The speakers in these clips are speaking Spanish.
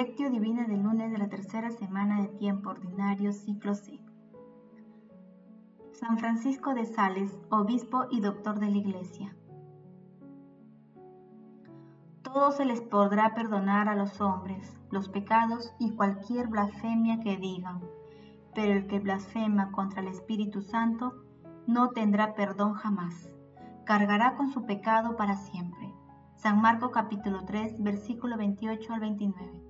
Lectio Divina del lunes de la tercera semana de tiempo ordinario, ciclo C. San Francisco de Sales, obispo y doctor de la Iglesia. Todo se les podrá perdonar a los hombres los pecados y cualquier blasfemia que digan, pero el que blasfema contra el Espíritu Santo no tendrá perdón jamás, cargará con su pecado para siempre. San Marcos capítulo 3, versículo 28 al 29.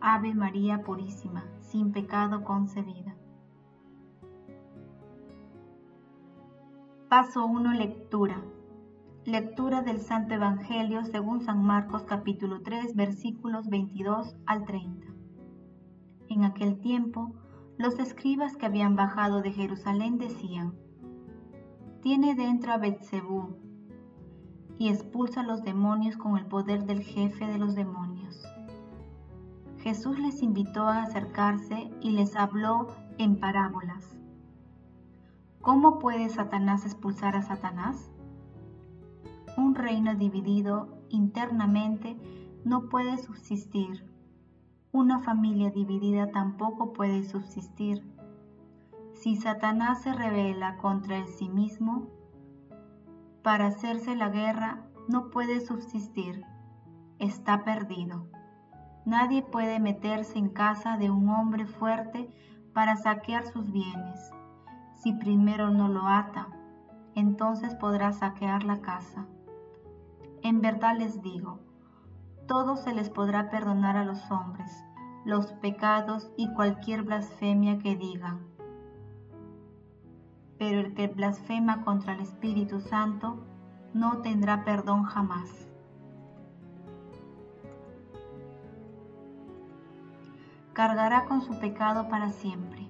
Ave María Purísima, sin pecado concebida. Paso 1. Lectura. Lectura del Santo Evangelio según San Marcos capítulo 3 versículos 22 al 30. En aquel tiempo, los escribas que habían bajado de Jerusalén decían, Tiene dentro a Betzebú y expulsa a los demonios con el poder del jefe de los demonios. Jesús les invitó a acercarse y les habló en parábolas ¿Cómo puede Satanás expulsar a Satanás? Un reino dividido internamente no puede subsistir. Una familia dividida tampoco puede subsistir. Si Satanás se revela contra sí mismo, para hacerse la guerra no puede subsistir. Está perdido. Nadie puede meterse en casa de un hombre fuerte para saquear sus bienes si primero no lo ata, entonces podrá saquear la casa. En verdad les digo, todo se les podrá perdonar a los hombres, los pecados y cualquier blasfemia que digan. Pero el que blasfema contra el Espíritu Santo no tendrá perdón jamás. Cargará con su pecado para siempre.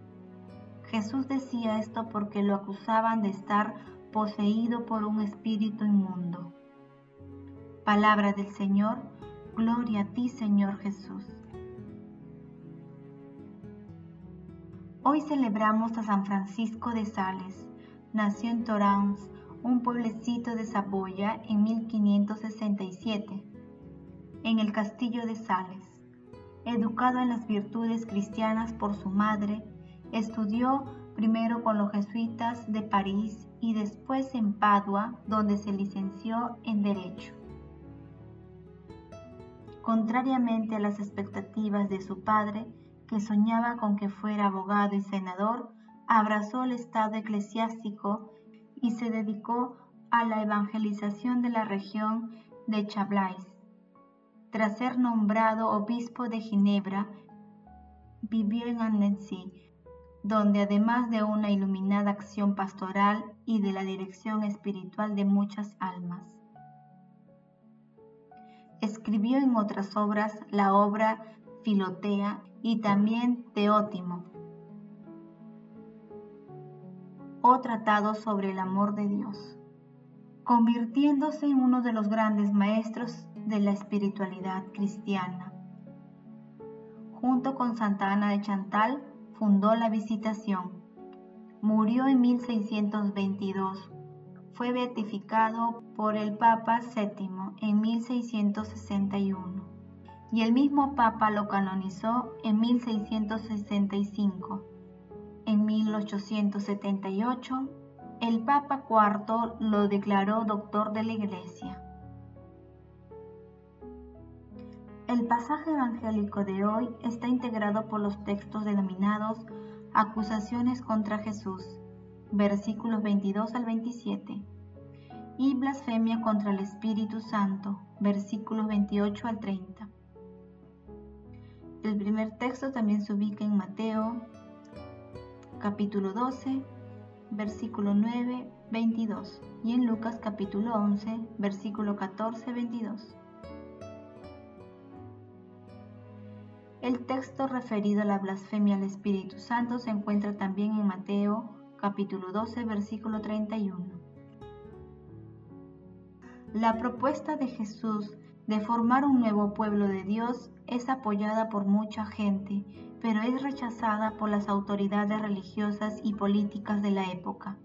Jesús decía esto porque lo acusaban de estar poseído por un espíritu inmundo. Palabra del Señor, gloria a ti Señor Jesús. Hoy celebramos a San Francisco de Sales. Nació en Torrance, un pueblecito de Saboya, en 1567, en el castillo de Sales. Educado en las virtudes cristianas por su madre, Estudió primero con los jesuitas de París y después en Padua, donde se licenció en Derecho. Contrariamente a las expectativas de su padre, que soñaba con que fuera abogado y senador, abrazó el estado eclesiástico y se dedicó a la evangelización de la región de Chablais. Tras ser nombrado obispo de Ginebra, vivió en Annecy, donde además de una iluminada acción pastoral y de la dirección espiritual de muchas almas, escribió en otras obras la obra Filotea y también Teótimo, o tratado sobre el amor de Dios, convirtiéndose en uno de los grandes maestros de la espiritualidad cristiana. Junto con Santa Ana de Chantal, fundó la Visitación. Murió en 1622. Fue beatificado por el Papa VII en 1661 y el mismo Papa lo canonizó en 1665. En 1878, el Papa IV lo declaró doctor de la Iglesia. El pasaje evangélico de hoy está integrado por los textos denominados Acusaciones contra Jesús, versículos 22 al 27, y Blasfemia contra el Espíritu Santo, versículos 28 al 30. El primer texto también se ubica en Mateo, capítulo 12, versículo 9, 22, y en Lucas capítulo 11, versículo 14, 22. El texto referido a la blasfemia al Espíritu Santo se encuentra también en Mateo capítulo 12 versículo 31. La propuesta de Jesús de formar un nuevo pueblo de Dios es apoyada por mucha gente, pero es rechazada por las autoridades religiosas y políticas de la época.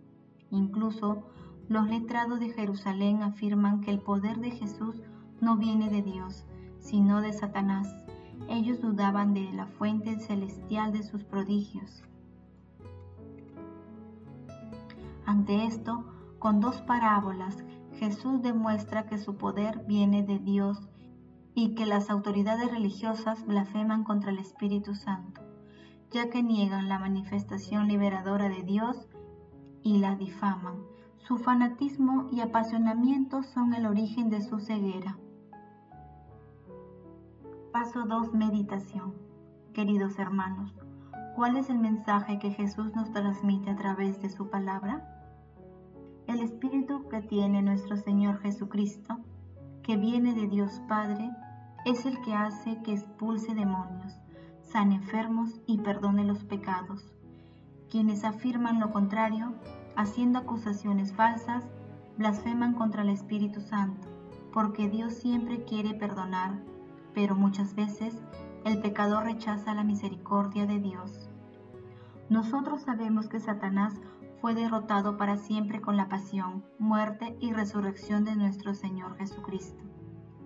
Incluso los letrados de Jerusalén afirman que el poder de Jesús no viene de Dios, sino de Satanás. Ellos dudaban de la fuente celestial de sus prodigios. Ante esto, con dos parábolas, Jesús demuestra que su poder viene de Dios y que las autoridades religiosas blasfeman contra el Espíritu Santo, ya que niegan la manifestación liberadora de Dios y la difaman. Su fanatismo y apasionamiento son el origen de su ceguera. Paso 2. Meditación. Queridos hermanos, ¿cuál es el mensaje que Jesús nos transmite a través de su palabra? El Espíritu que tiene nuestro Señor Jesucristo, que viene de Dios Padre, es el que hace que expulse demonios, sane enfermos y perdone los pecados. Quienes afirman lo contrario, haciendo acusaciones falsas, blasfeman contra el Espíritu Santo, porque Dios siempre quiere perdonar, pero muchas veces el pecador rechaza la misericordia de Dios. Nosotros sabemos que Satanás fue derrotado para siempre con la pasión, muerte y resurrección de nuestro Señor Jesucristo.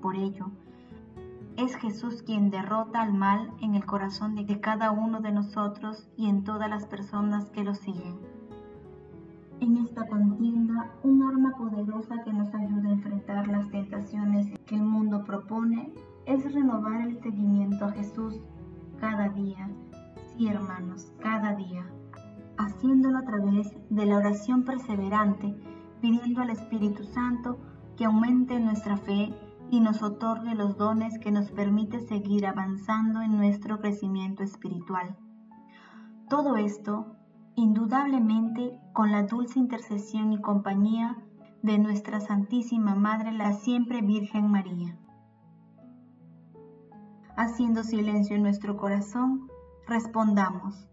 Por ello, es Jesús quien derrota al mal en el corazón de cada uno de nosotros y en todas las personas que lo siguen. En esta contienda, un arma poderosa que nos ayuda a enfrentar las tentaciones que el mundo propone es renovar el seguimiento a Jesús cada día. Sí, hermanos, cada día haciéndolo a través de la oración perseverante, pidiendo al Espíritu Santo que aumente nuestra fe y nos otorgue los dones que nos permite seguir avanzando en nuestro crecimiento espiritual. Todo esto, indudablemente, con la dulce intercesión y compañía de nuestra Santísima Madre, la siempre Virgen María. Haciendo silencio en nuestro corazón, respondamos.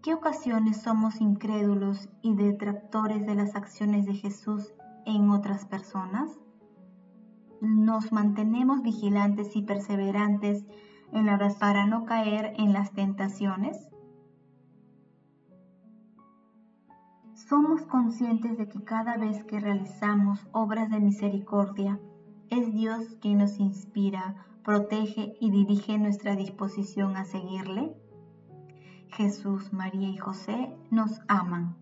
¿Qué ocasiones somos incrédulos y detractores de las acciones de Jesús en otras personas? ¿Nos mantenemos vigilantes y perseverantes en la para no caer en las tentaciones? Somos conscientes de que cada vez que realizamos obras de misericordia, es Dios quien nos inspira, protege y dirige nuestra disposición a seguirle. Jesús, María y José nos aman.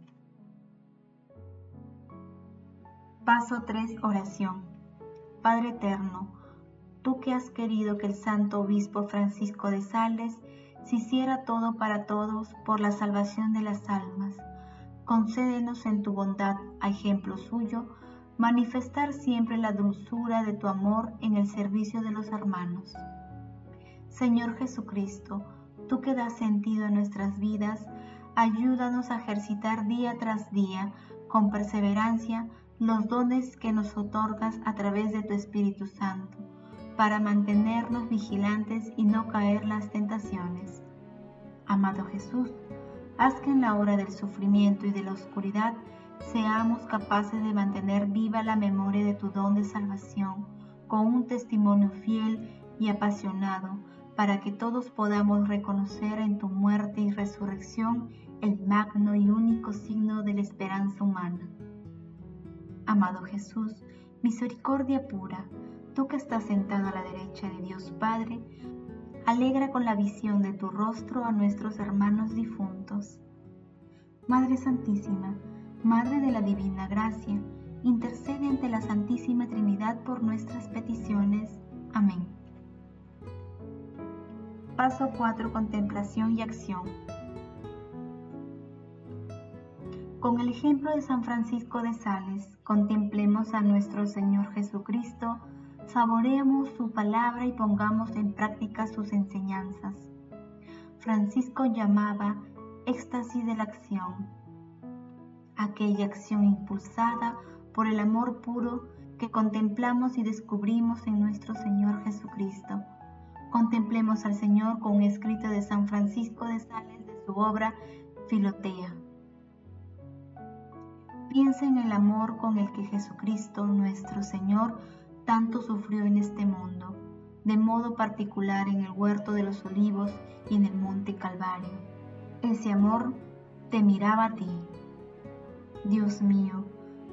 Paso 3. Oración. Padre Eterno, tú que has querido que el Santo Obispo Francisco de Sales se hiciera todo para todos por la salvación de las almas, concédenos en tu bondad, a ejemplo suyo, manifestar siempre la dulzura de tu amor en el servicio de los hermanos. Señor Jesucristo, tú que das sentido a nuestras vidas, ayúdanos a ejercitar día tras día, con perseverancia, los dones que nos otorgas a través de tu Espíritu Santo, para mantenernos vigilantes y no caer las tentaciones. Amado Jesús, haz que en la hora del sufrimiento y de la oscuridad seamos capaces de mantener viva la memoria de tu don de salvación, con un testimonio fiel y apasionado, para que todos podamos reconocer en tu muerte y resurrección el magno y único signo de la esperanza humana. Amado Jesús, misericordia pura, tú que estás sentado a la derecha de Dios Padre, alegra con la visión de tu rostro a nuestros hermanos difuntos. Madre Santísima, Madre de la Divina Gracia, intercede ante la Santísima Trinidad por nuestras peticiones. Amén. Paso 4. Contemplación y acción. Con el ejemplo de San Francisco de Sales, contemplemos a nuestro Señor Jesucristo, saboreemos su palabra y pongamos en práctica sus enseñanzas. Francisco llamaba éxtasis de la acción, aquella acción impulsada por el amor puro que contemplamos y descubrimos en nuestro Señor Jesucristo Contemplemos al Señor con un escrito de San Francisco de Sales de su obra Filotea. Piensa en el amor con el que Jesucristo, nuestro Señor, tanto sufrió en este mundo, de modo particular en el huerto de los olivos y en el monte Calvario. Ese amor te miraba a ti. Dios mío,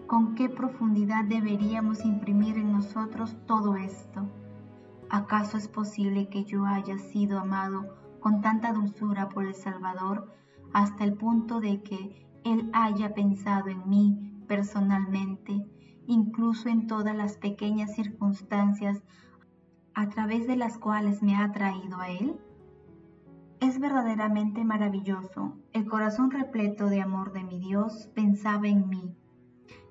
con qué profundidad deberíamos imprimir en nosotros todo esto. ¿Acaso es posible que yo haya sido amado con tanta dulzura por el Salvador hasta el punto de que Él haya pensado en mí personalmente, incluso en todas las pequeñas circunstancias a través de las cuales me ha traído a Él? Es verdaderamente maravilloso. El corazón repleto de amor de mi Dios pensaba en mí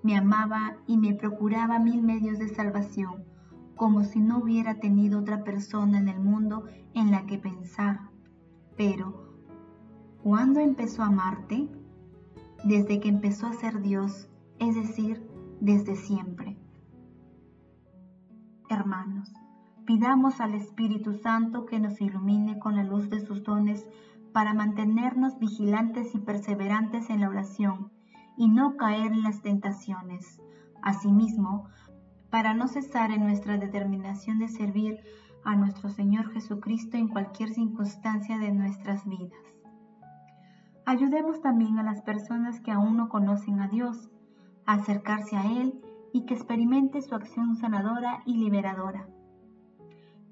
me amaba y me procuraba mil medios de salvación, como si no hubiera tenido otra persona en el mundo en la que pensar. Pero, ¿cuándo empezó a amarte? Desde que empezó a ser Dios, es decir, desde siempre. Hermanos, pidamos al Espíritu Santo que nos ilumine con la luz de sus dones para mantenernos vigilantes y perseverantes en la oración y no caer en las tentaciones. Asimismo, para no cesar en nuestra determinación de servir a nuestro Señor Jesucristo en cualquier circunstancia de nuestras vidas. Ayudemos también a las personas que aún no conocen a Dios a acercarse a Él y que experimente su acción sanadora y liberadora.